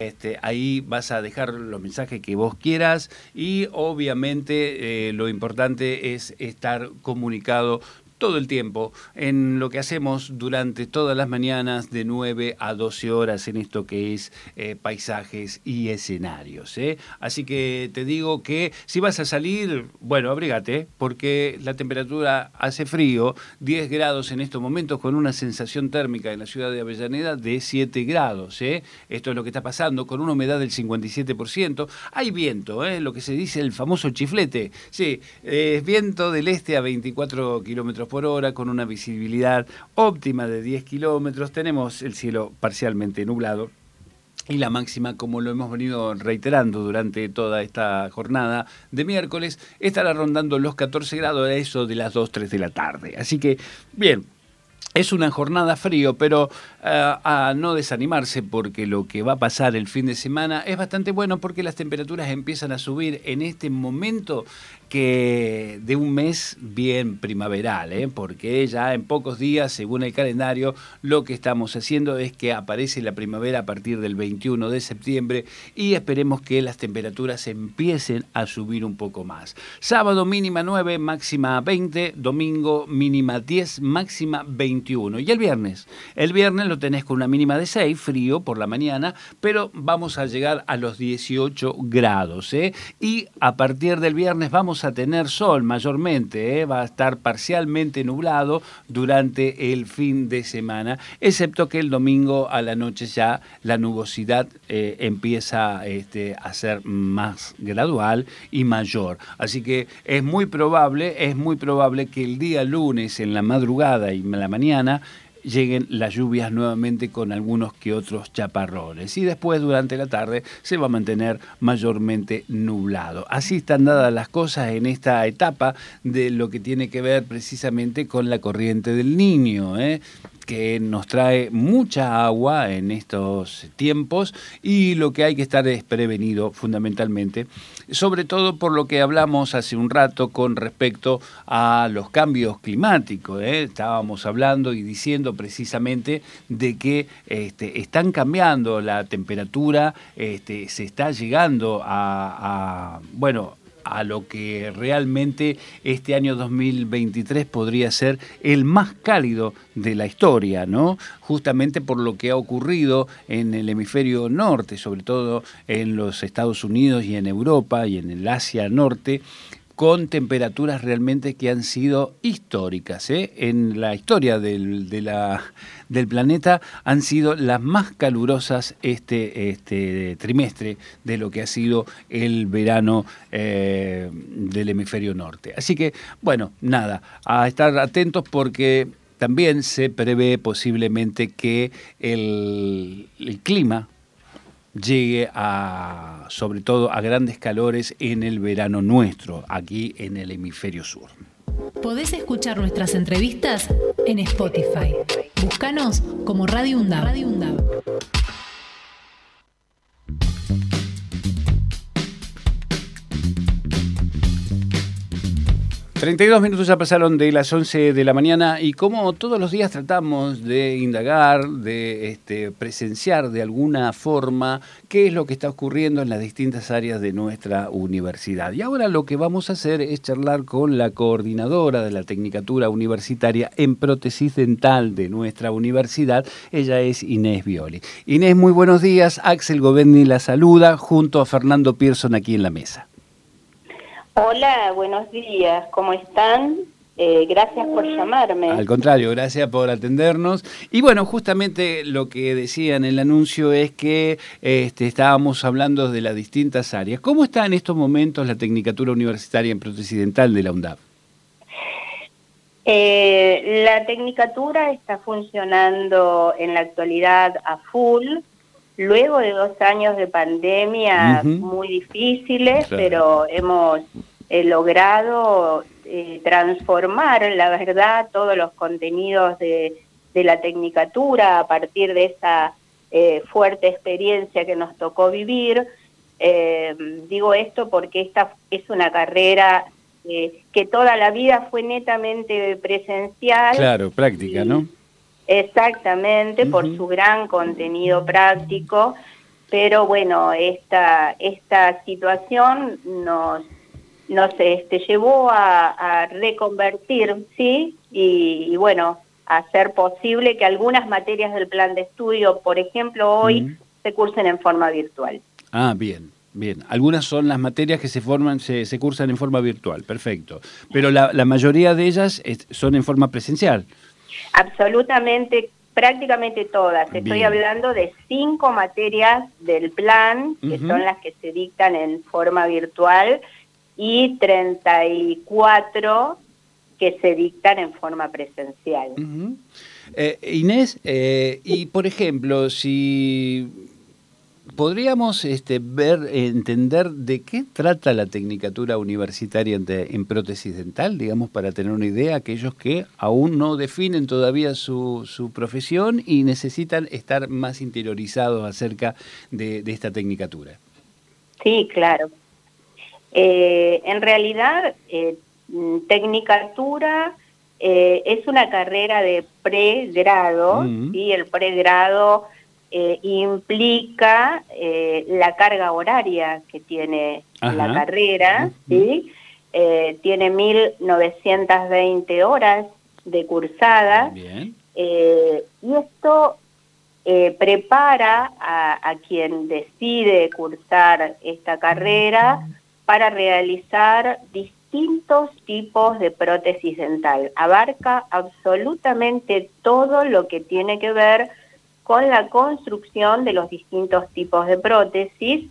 Este, ahí vas a dejar los mensajes que vos quieras y obviamente eh, lo importante es estar comunicado todo el tiempo en lo que hacemos durante todas las mañanas de 9 a 12 horas en esto que es eh, paisajes y escenarios. ¿eh? Así que te digo que si vas a salir, bueno, abrígate porque la temperatura hace frío, 10 grados en estos momentos con una sensación térmica en la ciudad de Avellaneda de 7 grados. ¿eh? Esto es lo que está pasando con una humedad del 57%. Hay viento, ¿eh? lo que se dice el famoso chiflete. Sí, es viento del este a 24 kilómetros por hora, con una visibilidad óptima de 10 kilómetros. Tenemos el cielo parcialmente nublado. Y la máxima, como lo hemos venido reiterando durante toda esta jornada de miércoles, estará rondando los 14 grados a eso de las 2, 3 de la tarde. Así que, bien, es una jornada frío, pero eh, a no desanimarse porque lo que va a pasar el fin de semana es bastante bueno porque las temperaturas empiezan a subir en este momento que de un mes bien primaveral, ¿eh? porque ya en pocos días, según el calendario, lo que estamos haciendo es que aparece la primavera a partir del 21 de septiembre y esperemos que las temperaturas empiecen a subir un poco más. Sábado mínima 9, máxima 20, domingo mínima 10, máxima 21. Y el viernes, el viernes lo tenés con una mínima de 6, frío por la mañana, pero vamos a llegar a los 18 grados. ¿eh? Y a partir del viernes vamos a tener sol mayormente, ¿eh? va a estar parcialmente nublado durante el fin de semana, excepto que el domingo a la noche ya la nubosidad eh, empieza este, a ser más gradual y mayor. Así que es muy probable, es muy probable que el día lunes en la madrugada y en la mañana lleguen las lluvias nuevamente con algunos que otros chaparrones. Y después durante la tarde se va a mantener mayormente nublado. Así están dadas las cosas en esta etapa de lo que tiene que ver precisamente con la corriente del niño. ¿eh? Que nos trae mucha agua en estos tiempos y lo que hay que estar es prevenido fundamentalmente, sobre todo por lo que hablamos hace un rato con respecto a los cambios climáticos. ¿eh? Estábamos hablando y diciendo precisamente de que este, están cambiando la temperatura, este, se está llegando a, a bueno, a lo que realmente este año 2023 podría ser el más cálido de la historia, ¿no? Justamente por lo que ha ocurrido en el hemisferio norte, sobre todo en los Estados Unidos y en Europa y en el Asia Norte, con temperaturas realmente que han sido históricas. ¿eh? En la historia del, del, planeta han sido las más calurosas este, este trimestre de lo que ha sido el verano eh, del hemisferio norte. Así que, bueno, nada, a estar atentos porque también se prevé posiblemente que el clima llegue a, sobre todo, a grandes calores en el verano nuestro, aquí en el hemisferio sur. Podés escuchar nuestras entrevistas en Spotify. Búscanos como Radio. Radio 32 minutos ya pasaron de las 11 de la mañana y como todos los días tratamos de indagar, de este, presenciar de alguna forma qué es lo que está ocurriendo en las distintas áreas de nuestra universidad. Y ahora lo que vamos a hacer es charlar con la coordinadora de la Tecnicatura Universitaria en Prótesis Dental de nuestra universidad. Ella es Inés Violi. Inés, muy buenos días. Axel Governi la saluda junto a Fernando Pearson aquí en la mesa. Hola, buenos días, ¿cómo están? Eh, gracias por llamarme. Al contrario, gracias por atendernos. Y bueno, justamente lo que decía en el anuncio es que este, estábamos hablando de las distintas áreas. ¿Cómo está en estos momentos la Tecnicatura Universitaria en Prótesis Dental de la UNDAP? Eh, la Tecnicatura está funcionando en la actualidad a full luego de dos años de pandemia muy difíciles, pero hemos eh, logrado eh, transformar, la verdad, todos los contenidos de, la tecnicatura a partir de esa eh, fuerte experiencia que nos tocó vivir. digo esto porque esta es una carrera que toda la vida fue netamente presencial. Claro, práctica, ¿no? Exactamente, por su gran contenido práctico, pero bueno, esta, esta situación nos, nos este, llevó a, reconvertir, ¿sí? Y, bueno, hacer posible que algunas materias del plan de estudio, por ejemplo, hoy se cursen en forma virtual. Ah, bien. Bien, algunas son las materias que se forman, se, se cursan en forma virtual, perfecto. Pero la, la mayoría de ellas son en forma presencial. Absolutamente, prácticamente todas. Estoy hablando de cinco materias del plan, que son las que se dictan en forma virtual, y 34 que se dictan en forma presencial. Eh, Inés, eh, y por ejemplo, si ¿Podríamos este, ver, entender de qué trata la tecnicatura universitaria en, prótesis dental, digamos, para tener una idea, aquellos que aún no definen todavía su, su profesión y necesitan estar más interiorizados acerca de, esta tecnicatura? Sí, claro. Eh, en realidad, eh, tecnicatura eh, es una carrera de pregrado, y el pregrado eh, implica eh, la carga horaria que tiene la carrera, ¿sí? Eh, tiene 1.920 horas de cursada. y esto prepara a, a, quien decide cursar esta carrera para realizar distintos tipos de prótesis dental. Abarca absolutamente todo lo que tiene que ver con la construcción de los distintos tipos de prótesis,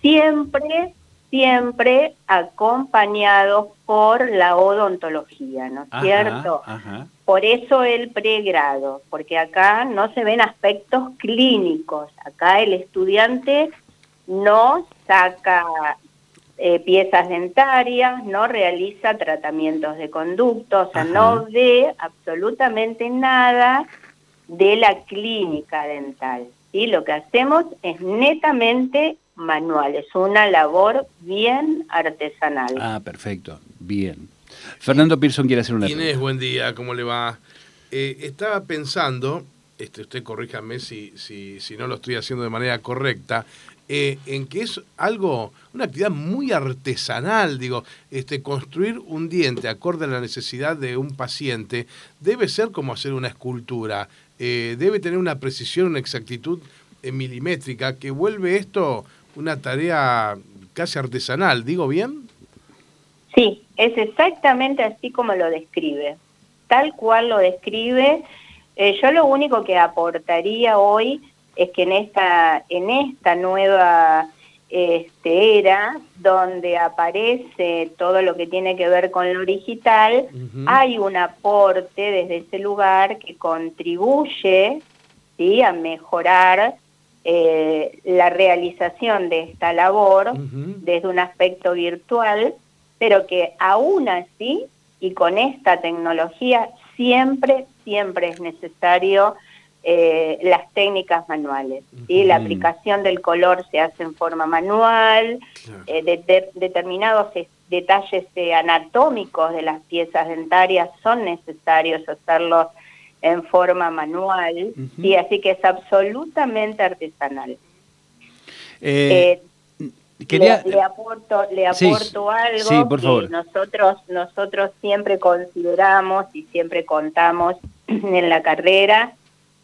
siempre, siempre acompañados por la odontología, ¿no es cierto? Por eso el pregrado, porque acá no se ven aspectos clínicos, acá el estudiante no saca eh, piezas dentarias, no realiza tratamientos de conducto, o sea, no ve absolutamente nada de la clínica dental. ¿sí? Lo que hacemos es netamente manual, es una labor bien artesanal. Ah, perfecto, bien. Fernando Pearson quiere hacer una Inés, buen día, ¿cómo le va? Eh, estaba pensando, este, usted corríjame si, si, si no lo estoy haciendo de manera correcta, eh, en que es algo, una actividad muy artesanal, digo, este, construir un diente acorde a la necesidad de un paciente debe ser como hacer una escultura. Eh, debe tener una precisión, una exactitud eh, milimétrica que vuelve esto una tarea casi artesanal, ¿digo bien? Sí, es exactamente así como lo describe, tal cual lo describe. Eh, yo lo único que aportaría hoy es que en esta, en esta nueva este, era donde aparece todo lo que tiene que ver con lo digital, hay un aporte desde ese lugar que contribuye ¿sí? a mejorar eh, la realización de esta labor desde un aspecto virtual, pero que aún así y con esta tecnología siempre, siempre es necesario eh, las técnicas manuales. ¿sí? La aplicación del color se hace en forma manual, eh, determinados detalles eh, anatómicos de las piezas dentarias son necesarios hacerlos en forma manual, y así que es absolutamente artesanal. le, aporto, le aporto algo que nosotros nosotros siempre consideramos y siempre contamos en la carrera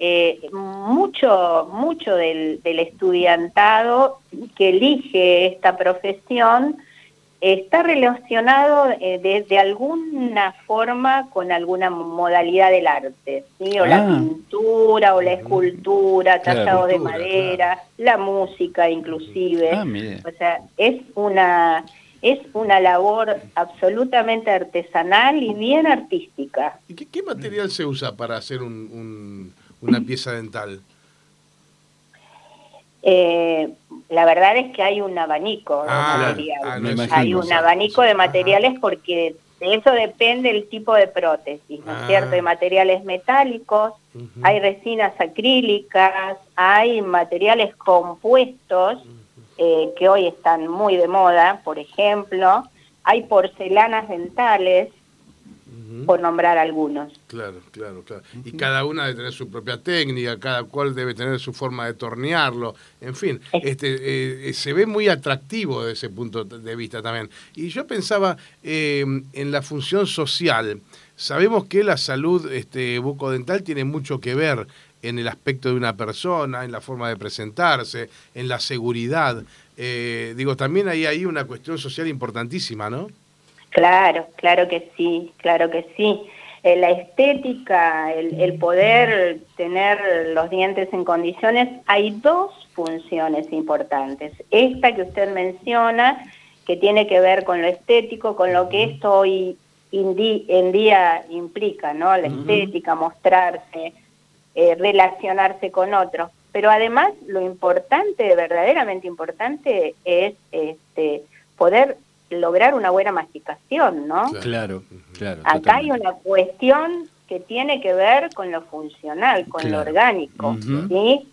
eh, mucho, mucho del, estudiantado que elige esta profesión está relacionado eh, de, alguna forma con alguna modalidad del arte, ¿sí? o la ah. pintura, o la escultura, tallado de madera, la música inclusive. Ah, o sea, es una, es una labor absolutamente artesanal y bien artística. ¿Y qué, material se usa para hacer un una pieza dental? Eh, la verdad es que hay un abanico de ah, materiales. Ah, hay un abanico de materiales porque de eso depende el tipo de prótesis, ¿no es ah. cierto? Hay materiales metálicos, hay resinas acrílicas, hay materiales compuestos eh, que hoy están muy de moda, por ejemplo, hay porcelanas dentales, por nombrar algunos. Claro, claro, claro. Y cada una debe tener su propia técnica, cada cual debe tener su forma de tornearlo, en fin, este, eh, se ve muy atractivo desde ese punto de vista también. Y yo pensaba eh, en la función social. Sabemos que la salud este, bucodental tiene mucho que ver en el aspecto de una persona, en la forma de presentarse, en la seguridad. Eh, digo, también hay ahí una cuestión social importantísima, ¿no? Claro, claro que sí, claro que sí. Eh, la estética, el, poder tener los dientes en condiciones, hay dos funciones importantes. Esta que usted menciona, que tiene que ver con lo estético, con lo que esto hoy en día implica, ¿no? La estética, mostrarse, eh, relacionarse con otros. Pero además lo importante, verdaderamente importante, es este, poder lograr una buena masticación, ¿no? Claro, claro. Acá hay una cuestión que tiene que ver con lo funcional, con lo orgánico, ¿sí?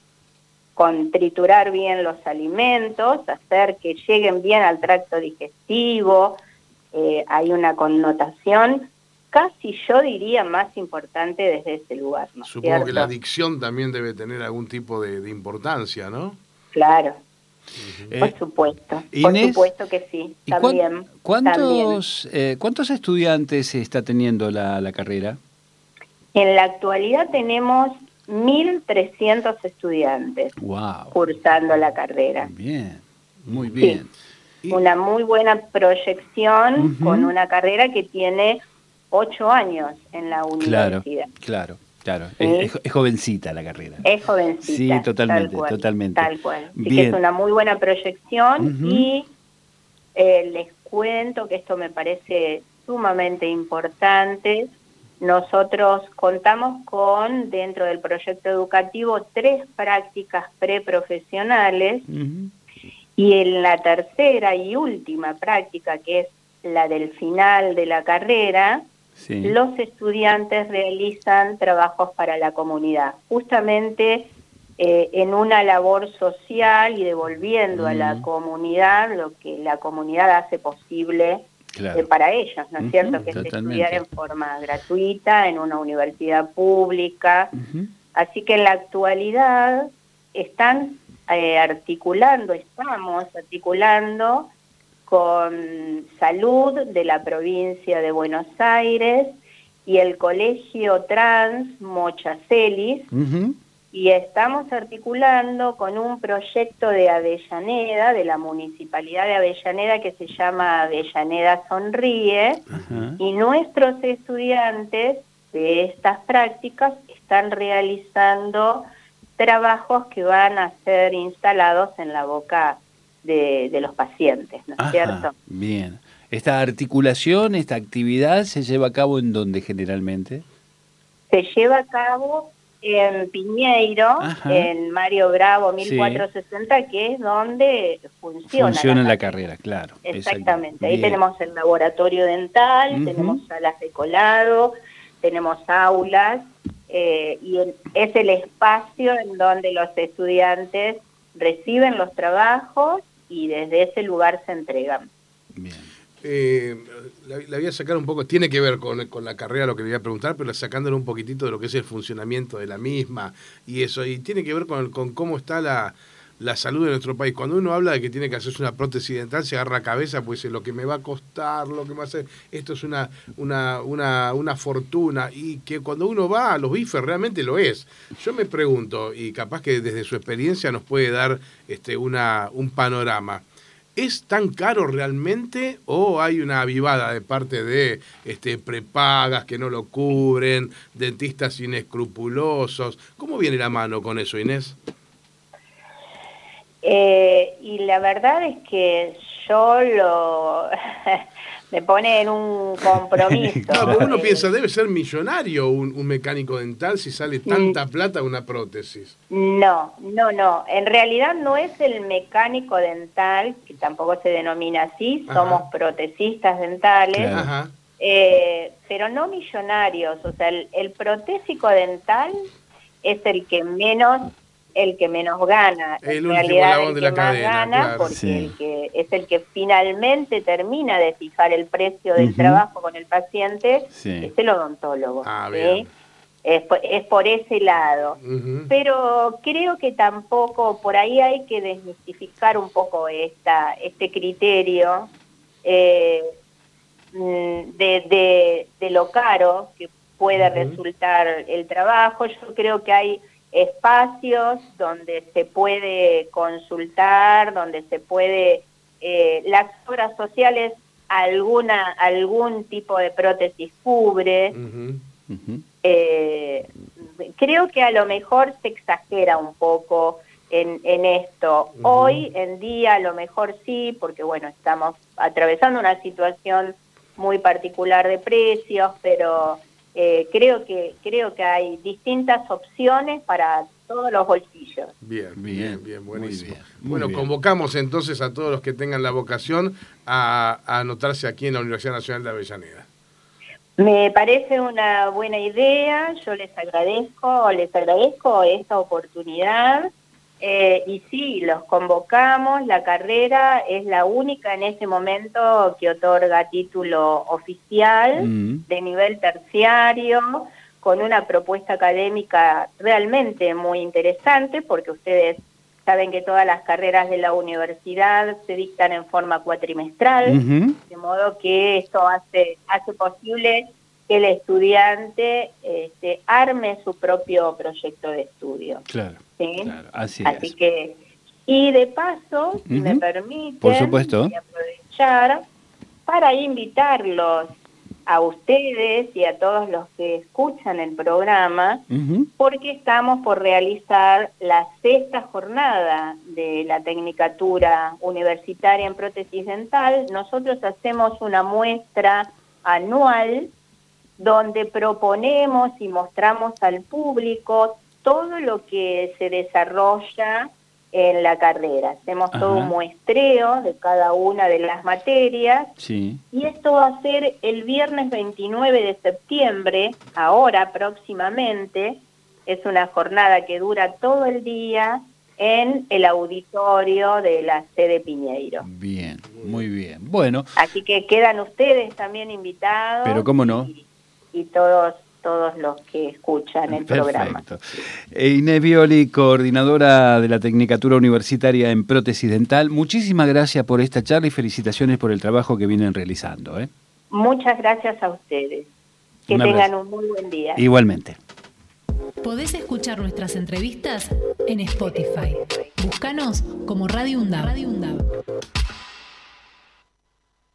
Con triturar bien los alimentos, hacer que lleguen bien al tracto digestivo, eh, hay una connotación casi yo diría más importante desde ese lugar. ¿no? Supongo que la adicción también debe tener algún tipo de, importancia, ¿no? Claro. Por supuesto, por supuesto que sí. También. ¿Cuántos, eh, ¿Cuántos estudiantes está teniendo la, la carrera? En la actualidad tenemos 1.300 estudiantes cursando la carrera. Bien, muy bien. Una muy buena proyección con una carrera que tiene ocho años en la universidad. Claro, claro. Es, jovencita la carrera. Es jovencita. Sí, totalmente, totalmente. Tal cual. Así que es una muy buena proyección y eh, les cuento que esto me parece sumamente importante. Nosotros contamos con, dentro del proyecto educativo, tres prácticas preprofesionales y en la tercera y última práctica, que es la del final de la carrera, los estudiantes realizan trabajos para la comunidad, justamente eh, en una labor social y devolviendo a la comunidad lo que la comunidad hace posible eh, para ellos, ¿no es cierto? Que es estudiar en forma gratuita en una universidad pública. Así que en la actualidad están eh, articulando, estamos articulando con Salud de la provincia de Buenos Aires y el Colegio Trans Mochacelis, y estamos articulando con un proyecto de Avellaneda, de la Municipalidad de Avellaneda, que se llama Avellaneda Sonríe, y nuestros estudiantes de estas prácticas están realizando trabajos que van a ser instalados en la boca de, los pacientes, ¿no es cierto? Bien. ¿Esta articulación, esta actividad se lleva a cabo en dónde generalmente? Se lleva a cabo en Piñeiro, en Mario Bravo 1460, que es donde funciona. Funciona la, carrera, claro. Exactamente. Ahí tenemos el laboratorio dental, tenemos salas de colado, tenemos aulas, eh, y es el espacio en donde los estudiantes reciben los trabajos y desde ese lugar se entregan. Bien. Eh, la, voy a sacar un poco, tiene que ver con, la carrera lo que le voy a preguntar, pero sacándole un poquitito de lo que es el funcionamiento de la misma y eso, y tiene que ver con, con cómo está la, la salud de nuestro país. Cuando uno habla de que tiene que hacerse una prótesis dental, se agarra cabeza, pues lo que me va a costar, lo que me va a hacer, esto es una, una, una, una fortuna, y que cuando uno va a los bifes realmente lo es. Yo me pregunto, y capaz que desde su experiencia nos puede dar este, una, un panorama. ¿Es tan caro realmente o hay una avivada de parte de este, prepagas que no lo cubren, dentistas inescrupulosos? ¿Cómo viene la mano con eso, Inés? Eh, y la verdad es que yo lo... me pone en un compromiso. Claro, uno piensa, debe ser millonario un, mecánico dental si sale tanta mm. plata una prótesis. No, no, no. En realidad no es el mecánico dental, que tampoco se denomina así, somos protesistas dentales, eh, pero no millonarios. O sea, el protésico dental es el que menos el que menos gana. El en realidad el que más gana porque el que es el que finalmente termina de fijar el precio del trabajo con el paciente es el odontólogo. Ah, es, por, ese lado. Pero creo que tampoco, por ahí hay que desmistificar un poco esta, este criterio eh, mm, de, de, lo caro que puede resultar el trabajo. Yo creo que hay espacios donde se puede consultar, donde se puede, eh, las obras sociales alguna algún tipo de prótesis cubre. Eh, creo que a lo mejor se exagera un poco en, en esto. Hoy en día a lo mejor sí, porque bueno, estamos atravesando una situación muy particular de precios, pero eh, creo que creo que hay distintas opciones para todos los bolsillos. Bien, bien, bien, buenísimo. bueno, convocamos entonces a todos los que tengan la vocación a, anotarse aquí en la Universidad Nacional de Avellaneda. Me parece una buena idea, yo les agradezco, les agradezco esta oportunidad. Eh, y sí, los convocamos, la carrera es la única en este momento que otorga título oficial mm. de nivel terciario, con una propuesta académica realmente muy interesante, porque ustedes saben que todas las carreras de la universidad se dictan en forma cuatrimestral, de modo que esto hace, hace posible que el estudiante este, arme su propio proyecto de estudio. Claro, así, así que, y de paso, si me Por supuesto. aprovechar para invitarlos a ustedes y a todos los que escuchan el programa, porque estamos por realizar la sexta jornada de la Tecnicatura Universitaria en Prótesis Dental. Nosotros hacemos una muestra anual donde proponemos y mostramos al público todo lo que se desarrolla en la carrera. Hacemos todo un muestreo de cada una de las materias y esto va a ser el viernes 29 de septiembre, ahora próximamente. Es una jornada que dura todo el día en el auditorio de la sede Piñeiro. Bien, muy bien. Bueno. Así que quedan ustedes también invitados. Pero cómo no y todos todos los que escuchan el programa. Eh, Inés Violi, coordinadora de la Tecnicatura Universitaria en Prótesis Dental, muchísimas gracias por esta charla y felicitaciones por el trabajo que vienen realizando. ¿eh? Muchas gracias a ustedes. Que tengan un muy buen día. Igualmente. Podés escuchar nuestras entrevistas en Spotify. Búscanos como Radio Radio UNDAV.